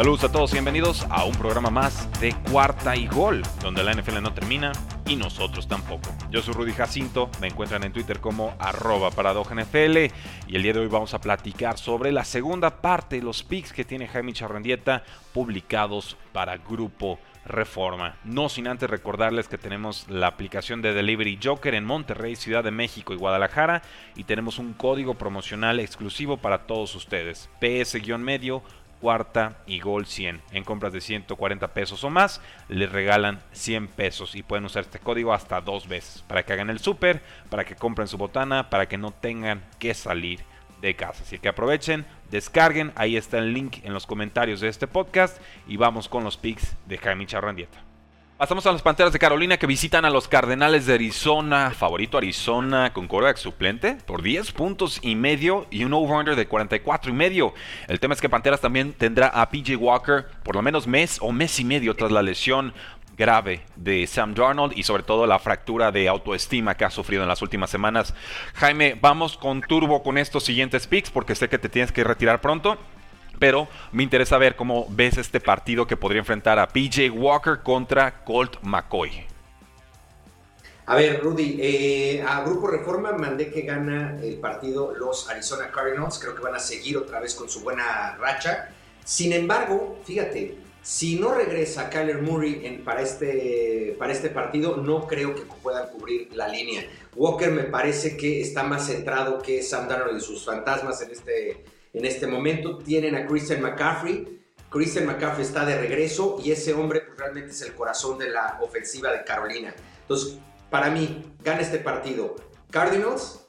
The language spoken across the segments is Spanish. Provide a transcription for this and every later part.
Saludos a todos y bienvenidos a un programa más de Cuarta y Gol, donde la NFL no termina y nosotros tampoco. Yo soy Rudy Jacinto, me encuentran en Twitter como arroba y el día de hoy vamos a platicar sobre la segunda parte de los picks que tiene Jaime Charrandieta publicados para Grupo Reforma. No sin antes recordarles que tenemos la aplicación de Delivery Joker en Monterrey, Ciudad de México y Guadalajara y tenemos un código promocional exclusivo para todos ustedes. PS-medio cuarta y gol 100. En compras de 140 pesos o más, les regalan 100 pesos y pueden usar este código hasta dos veces para que hagan el súper, para que compren su botana, para que no tengan que salir de casa. Así que aprovechen, descarguen, ahí está el link en los comentarios de este podcast y vamos con los picks de Jaime Charrandieta. Pasamos a las Panteras de Carolina que visitan a los Cardenales de Arizona. Favorito Arizona con quarterback suplente por 10 puntos y medio y un over-under de 44 y medio. El tema es que Panteras también tendrá a PJ Walker por lo menos mes o mes y medio tras la lesión grave de Sam Darnold y sobre todo la fractura de autoestima que ha sufrido en las últimas semanas. Jaime, vamos con turbo con estos siguientes picks porque sé que te tienes que retirar pronto pero me interesa ver cómo ves este partido que podría enfrentar a PJ Walker contra Colt McCoy. A ver, Rudy, eh, a Grupo Reforma mandé que gana el partido los Arizona Cardinals. Creo que van a seguir otra vez con su buena racha. Sin embargo, fíjate, si no regresa Kyler Murray para, este, para este partido, no creo que puedan cubrir la línea. Walker me parece que está más centrado que Sam Darnold y sus fantasmas en este en este momento tienen a Christian McCaffrey. Christian McCaffrey está de regreso y ese hombre pues, realmente es el corazón de la ofensiva de Carolina. Entonces, para mí, gana este partido Cardinals,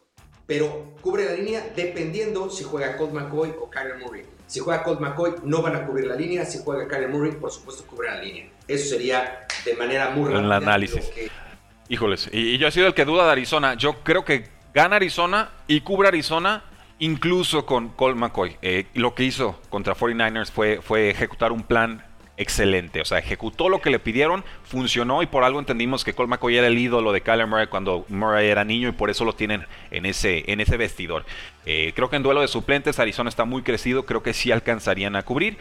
pero cubre la línea dependiendo si juega Colt McCoy o Kyler Murray. Si juega Colt McCoy, no van a cubrir la línea. Si juega Kyler Murray, por supuesto, cubre la línea. Eso sería de manera muy rápida. El análisis. Híjoles, y, yo he sido el que duda de Arizona. Yo creo que gana Arizona y cubre Arizona incluso con Colt McCoy. Eh, lo que hizo contra 49ers fue, fue ejecutar un plan excelente. O sea, ejecutó lo que le pidieron, funcionó y por algo entendimos que Colt McCoy era el ídolo de Kyler Murray cuando Murray era niño y por eso lo tienen en ese, en ese vestidor. Eh, creo que en duelo de suplentes Arizona está muy crecido, creo que sí alcanzarían a cubrir.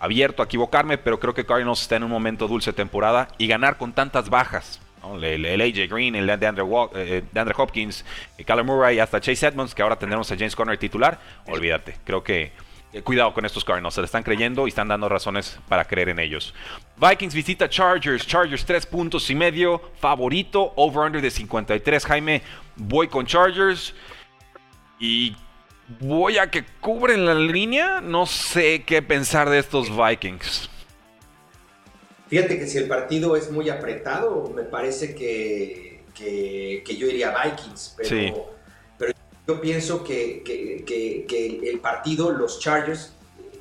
Abierto a equivocarme, pero creo que Cardinals está en un momento dulce temporada y ganar con tantas bajas el, AJ Green, el de Andrew, eh, Hopkins, Kyler Murray, hasta Chase Edmonds, que ahora tendremos a James Conner titular. Olvídate, creo que eh, cuidado con estos Cardinals, se le están creyendo y están dando razones para creer en ellos. Vikings visita Chargers, Chargers 3 puntos y medio, favorito, over-under de 53. Jaime, voy con Chargers y voy a que cubren la línea. No sé qué pensar de estos Vikings. Fíjate que si el partido es muy apretado, me parece que, que, yo iría Vikings, pero, pero yo pienso que, que, el partido, los Chargers,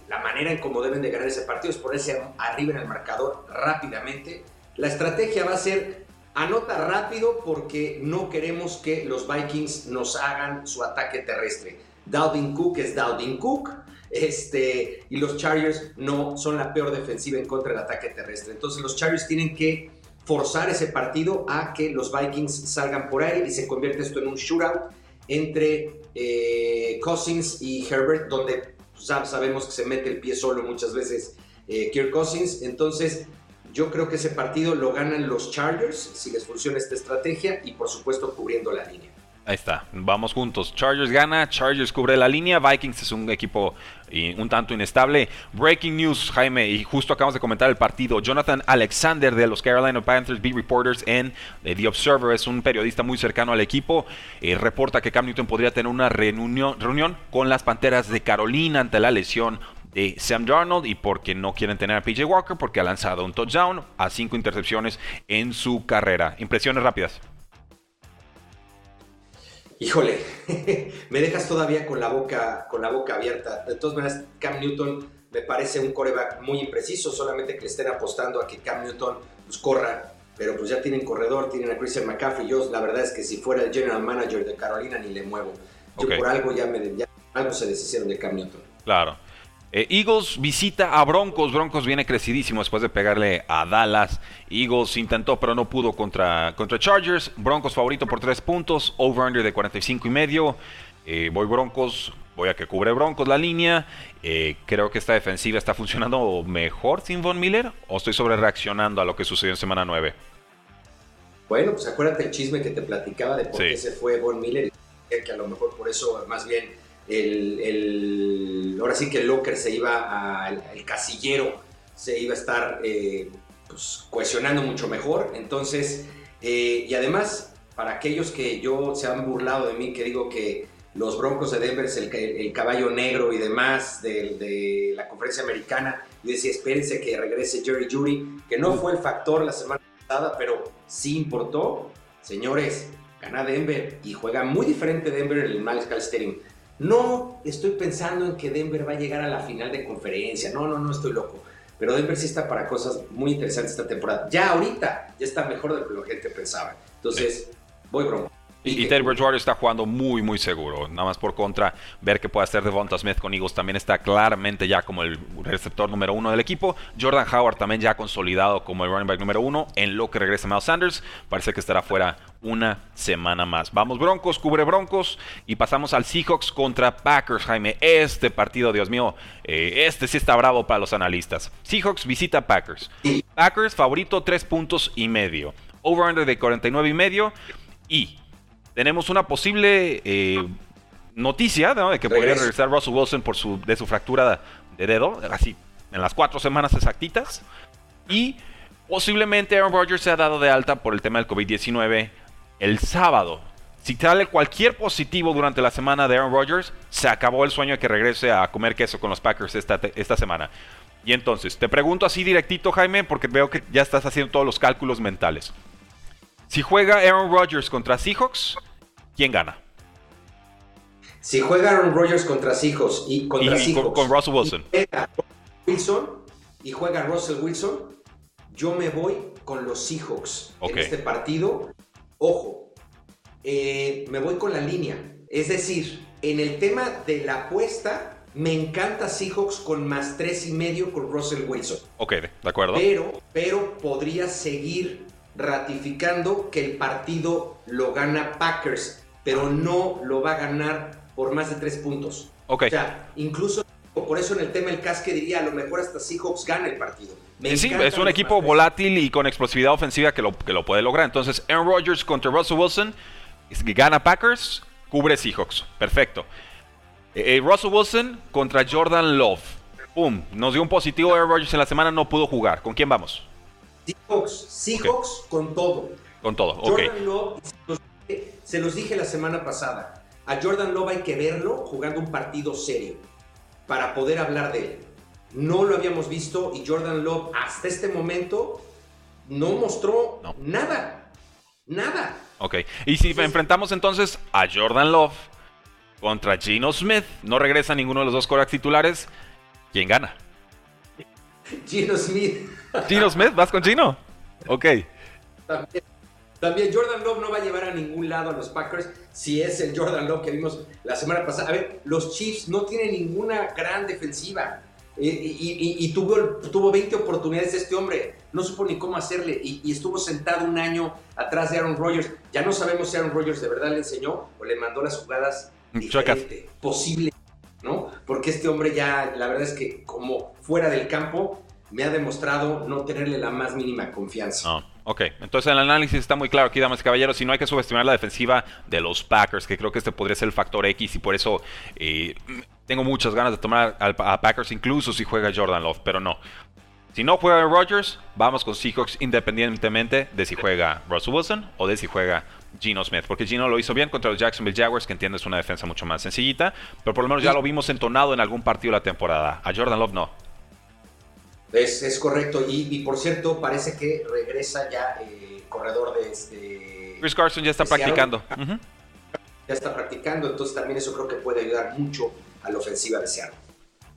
la manera en cómo deben de ganar ese partido es ponerse arriba en el marcador rápidamente. La estrategia va a ser anota rápido porque no queremos que los Vikings nos hagan su ataque terrestre. Dalvin Cook es Dalvin Cook este, y los Chargers no son la peor defensiva en contra del ataque terrestre. Entonces los Chargers tienen que forzar ese partido a que los Vikings salgan por aire y se convierte esto en un shootout entre eh, Cousins y Herbert, donde pues, sabemos que se mete el pie solo muchas veces eh, Kirk Cousins. Entonces yo creo que ese partido lo ganan los Chargers si les funciona esta estrategia y por supuesto cubriendo la línea. Ahí está, vamos juntos. Chargers gana, Chargers cubre la línea, Vikings es un equipo un tanto inestable. Breaking news, Jaime, y justo acabamos de comentar el partido. Jonathan Alexander de los Carolina Panthers Beat Reporters en eh, The Observer es un periodista muy cercano al equipo. Eh, reporta que Cam Newton podría tener una reunión, reunión con las Panteras de Carolina ante la lesión de Sam Darnold y porque no quieren tener a PJ Walker porque ha lanzado un touchdown a cinco intercepciones en su carrera. Impresiones rápidas. Híjole, me dejas todavía con la boca con la boca abierta. De todas maneras, Cam Newton me parece un coreback muy impreciso, solamente que le estén apostando a que Cam Newton pues, corra, pero pues ya tienen corredor, tienen a Christian McCaffrey. Yo la verdad es que si fuera el general manager de Carolina ni le muevo. Yo por algo ya me ya, algo se deshicieron de Cam Newton. Claro. Eh, Eagles visita a Broncos. Broncos viene crecidísimo después de pegarle a Dallas. Eagles intentó, pero no pudo contra, contra Chargers. Broncos favorito por 3 puntos. Over-under de 45 y medio. Eh, voy Broncos. Voy a que cubre Broncos la línea. Eh, creo que esta defensiva está funcionando mejor sin Von Miller. ¿O estoy sobre reaccionando a lo que sucedió en semana 9? Bueno, pues acuérdate el chisme que te platicaba de por qué se fue Von Miller. Que a lo mejor por eso, más bien el, ahora sí que el locker se iba al el casillero se iba a estar eh, pues, cohesionando mucho mejor. Entonces, eh, y además, para aquellos que yo se han burlado de mí, que digo que los Broncos de Denver es el, caballo negro y demás de, la conferencia americana, yo decía, espérense que regrese Jerry Judy, que no fue el factor la semana pasada, pero sí importó. Señores, gana Denver y juega muy diferente Denver en el Miles Stadium. No estoy pensando en que Denver va a llegar a la final de conferencia. No, no, no estoy loco. Pero Denver sí está para cosas muy interesantes esta temporada. Ya ahorita ya está mejor de lo que la gente pensaba. Entonces, voy bronco. Y, Teddy Bridgewater está jugando muy, muy seguro. Nada más por contra, ver que puede hacer Devonta Smith con Eagles también está claramente ya como el receptor número uno del equipo. Jordan Howard también ya consolidado como el running back número uno. En lo que regresa Miles Sanders, parece que estará fuera una semana más. Vamos Broncos, cubre Broncos y pasamos al Seahawks contra Packers, Jaime. Este partido, Dios mío, eh, este sí está bravo para los analistas. Seahawks visita Packers. Packers favorito tres puntos y medio. Over-under de 49 y medio. Y tenemos una posible eh, noticia de que podría regresar Russell Wilson por su, de su fractura de dedo, así en las cuatro semanas exactitas. Y posiblemente Aaron Rodgers se ha dado de alta por el tema del COVID-19 el sábado. Si sale cualquier positivo durante la semana de Aaron Rodgers, se acabó el sueño de que regrese a comer queso con los Packers esta, esta semana. Y entonces, te pregunto así directito, Jaime, porque veo que ya estás haciendo todos los cálculos mentales. Si juega Aaron Rodgers contra Seahawks, ¿quién gana? Si juega Aaron Rodgers contra Seahawks y contra Seahawks, con, Russell Wilson. Y juega Wilson y juega Russell Wilson, yo me voy con los Seahawks en este partido. Ojo, eh, me voy con la línea. Es decir, en el tema de la apuesta, me encanta Seahawks con más tres y medio con Russell Wilson. Ok, de acuerdo. Pero, pero podría seguir ratificando que el partido lo gana Packers, pero no lo va a ganar por más de tres puntos. Ok. O sea, incluso por eso en el tema del casque diría, a lo mejor hasta Seahawks gana el partido. sí, es un equipo volátil y con explosividad ofensiva que lo, que lo puede lograr. Entonces, Aaron Rodgers contra Russell Wilson, gana Packers, cubre Seahawks. Perfecto. Eh, eh, Russell Wilson contra Jordan Love. Pum, nos dio un positivo Aaron Rodgers en la semana, no pudo jugar. ¿Con quién vamos? Seahawks, Seahawks con todo. Con todo, Jordan Love, se los, dije la semana pasada, a Jordan Love hay que verlo jugando un partido serio para poder hablar de él. No lo habíamos visto y Jordan Love hasta este momento no mostró nada. Nada. Ok. Y si enfrentamos entonces a Jordan Love contra Gino Smith, no regresa ninguno de los dos corebacks titulares, ¿quién gana? Gino Smith. Gino Smith, ¿vas con Gino? Ok. También, Jordan Love no va a llevar a ningún lado a los Packers si es el Jordan Love que vimos la semana pasada. A ver, los Chiefs no tienen ninguna gran defensiva. Y, tuvo, tuvo 20 oportunidades este hombre. No supo ni cómo hacerle. Y, estuvo sentado un año atrás de Aaron Rodgers. Ya no sabemos si Aaron Rodgers de verdad le enseñó o le mandó las jugadas diferente, posible. Porque este hombre ya, la verdad es que como fuera del campo, me ha demostrado no tenerle la más mínima confianza. No. Ok, entonces el análisis está muy claro aquí, damas y caballeros, si no hay que subestimar la defensiva de los Packers, que creo que este podría ser el factor X y por eso eh, tengo muchas ganas de tomar a Packers incluso si juega Jordan Love, pero no. Si no juega Rodgers, vamos con Seahawks independientemente de si juega Russell Wilson o de si juega Gino Smith, porque Gino lo hizo bien contra los Jacksonville Jaguars, que entiendes una defensa mucho más sencillita, pero por lo menos ya lo vimos entonado en algún partido de la temporada. A Jordan Love no. Es, correcto, y, por cierto, parece que regresa ya el eh, corredor de este. Chris Carson ya está practicando. Ya está practicando, entonces también eso creo que puede ayudar mucho a la ofensiva de Seattle.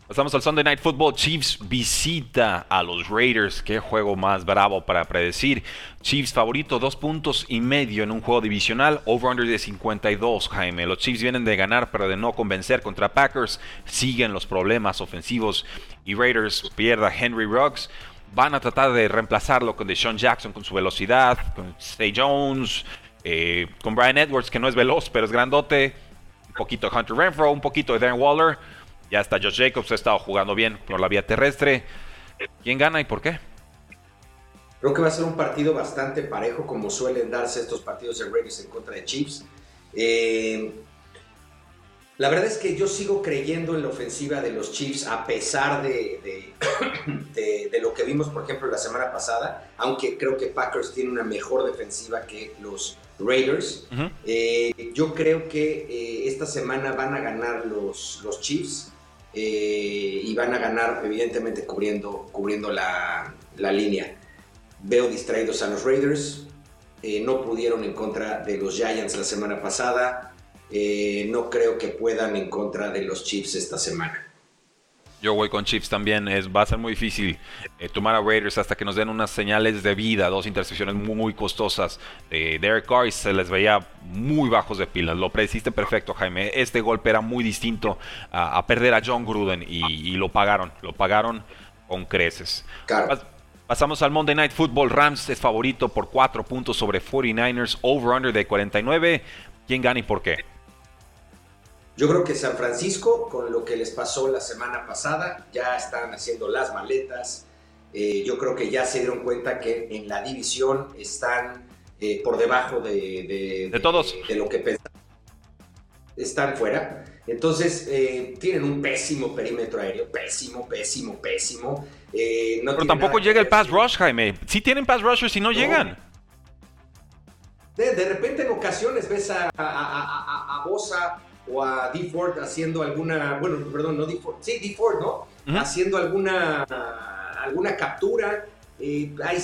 Pasamos al Sunday Night Football. Chiefs visita a los Raiders. Qué juego más bravo para predecir. Chiefs favorito, dos puntos y medio en un juego divisional. Over-under de 52, Jaime. Los Chiefs vienen de ganar, pero de no convencer contra Packers. Siguen los problemas ofensivos. Y Raiders pierda Henry Ruggs. Van a tratar de reemplazarlo con Deshaun Jackson con su velocidad, con Stay Jones, eh, con Brian Edwards, que no es veloz, pero es grandote. Un poquito de Hunter Renfro, un poquito de Darren Waller ya está Josh Jacobs, ha estado jugando bien por la vía terrestre. ¿Quién gana y por qué? Creo que va a ser un partido bastante parejo, como suelen darse estos partidos de Raiders en contra de Chiefs. Eh, la verdad es que yo sigo creyendo en la ofensiva de los Chiefs a pesar de, de, lo que vimos, por ejemplo, la semana pasada, aunque creo que Packers tiene una mejor defensiva que los Raiders. Eh, yo creo que eh, esta semana van a ganar los, los Chiefs. Eh, y van a ganar evidentemente cubriendo, cubriendo la, línea. Veo distraídos a los Raiders, eh, no pudieron en contra de los Giants la semana pasada, eh, no creo que puedan en contra de los Chiefs esta semana. Yo voy con Chiefs también. Es, va a ser muy difícil eh, tomar a Raiders hasta que nos den unas señales de vida. Dos intercepciones muy, costosas. de Derek Carr se les veía muy bajos de pilas. Lo prediciste perfecto, Jaime. Este golpe era muy distinto a, perder a John Gruden y, lo pagaron. Lo pagaron con creces. Pasamos al Monday Night Football. Rams es favorito por 4 puntos sobre 49ers. Over-under de 49. ¿Quién gana y por qué? Yo creo que San Francisco, con lo que les pasó la semana pasada, ya están haciendo las maletas. Eh, yo creo que ya se dieron cuenta que en la división están eh, por debajo de, de, todos. De, lo que pensaban. Están fuera. Entonces, eh, tienen un pésimo perímetro aéreo. Pésimo, pésimo, pésimo. Pero tampoco llega el pass rush, Jaime. Sí tienen pass rushers y no, llegan. De, repente, en ocasiones, ves a, a, a Bosa o a D. Ford haciendo alguna, bueno, perdón, no D. Ford, sí, D. Ford, ¿no? Haciendo alguna, alguna captura. Eh, hay,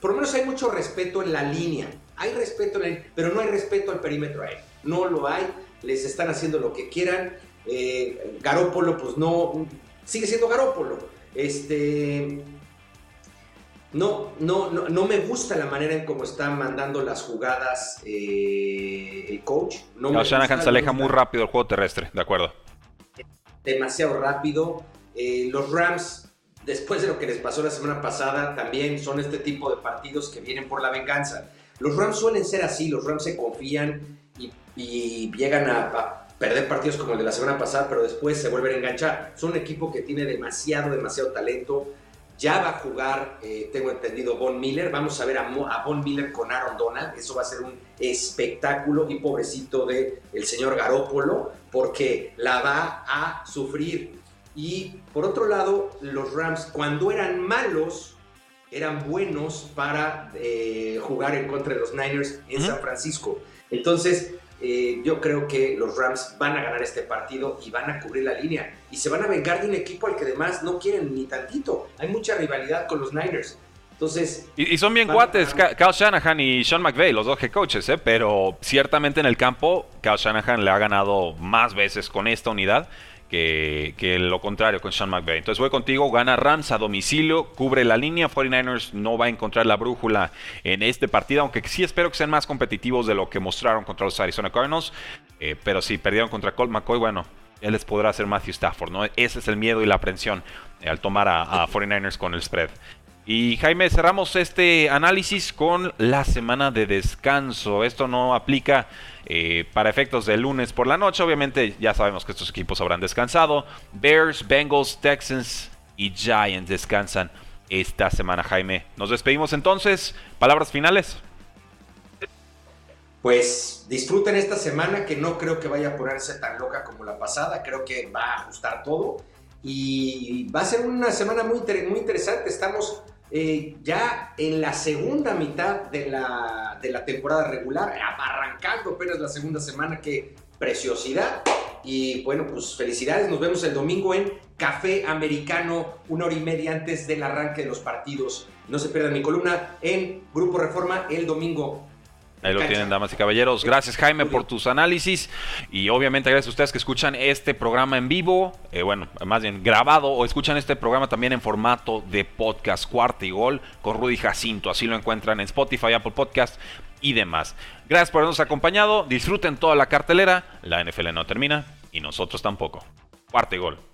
por lo menos hay mucho respeto en la línea. Hay respeto, en pero no hay respeto al perímetro aéreo. No lo hay. Les están haciendo lo que quieran. Eh, Garópolo, pues no, sigue siendo Garópolo. Este, no, no, no, me gusta la manera en cómo están mandando las jugadas eh, el coach. No, Shanahan se aleja muy rápido el juego terrestre, de acuerdo. Demasiado rápido. Eh, los Rams, después de lo que les pasó la semana pasada, también son este tipo de partidos que vienen por la venganza. Los Rams suelen ser así, los Rams se confían y, llegan a, a perder partidos como el de la semana pasada, pero después se vuelven a enganchar. Son un equipo que tiene demasiado, demasiado talento ya va a jugar, eh, tengo entendido, Von Miller. Vamos a ver a, Von Miller con Aaron Donald. Eso va a ser un espectáculo y pobrecito de el señor Garópolo, porque la va a sufrir. Y por otro lado, los Rams, cuando eran malos, eran buenos para eh, jugar en contra de los Niners en San Francisco. Entonces, eh, yo creo que los Rams van a ganar este partido y van a cubrir la línea. Y se van a vengar de un equipo al que además no quieren ni tantito. Hay mucha rivalidad con los Niners. Entonces, y, son bien cuates, Kyle Shanahan y Sean McVay, los dos head coaches, ¿eh? pero ciertamente en el campo, Kyle Shanahan le ha ganado más veces con esta unidad que, lo contrario con Sean McVay. Entonces voy contigo, gana Rams a domicilio, cubre la línea, 49ers no va a encontrar la brújula en este partido, aunque sí espero que sean más competitivos de lo que mostraron contra los Arizona Cardinals, eh, pero si perdieron contra Colt McCoy, bueno, él les podrá hacer Matthew Stafford, ¿no? Ese es el miedo y la aprensión eh, al tomar a, a 49ers con el spread. Y Jaime, cerramos este análisis con la semana de descanso. Esto no aplica eh, para efectos de lunes por la noche. Obviamente ya sabemos que estos equipos habrán descansado. Bears, Bengals, Texans y Giants descansan esta semana, Jaime. Nos despedimos entonces. Palabras finales. Pues disfruten esta semana que no creo que vaya a ponerse tan loca como la pasada. Creo que va a ajustar todo. Y va a ser una semana muy, muy interesante. Estamos eh, ya en la segunda mitad de la, de la temporada regular, arrancando apenas la segunda semana, qué preciosidad. Y bueno, pues felicidades, nos vemos el domingo en Café Americano, una hora y media antes del arranque de los partidos. No se pierdan mi columna en Grupo Reforma el domingo Ahí lo tienen, damas y caballeros. Gracias, Jaime, por tus análisis. Y obviamente, gracias a ustedes que escuchan este programa en vivo, eh, bueno, más bien grabado, o escuchan este programa también en formato de podcast, cuarta y gol, con Rudy Jacinto. Así lo encuentran en Spotify, Apple Podcast y demás. Gracias por habernos acompañado. Disfruten toda la cartelera. La NFL no termina y nosotros tampoco. Cuarta y gol.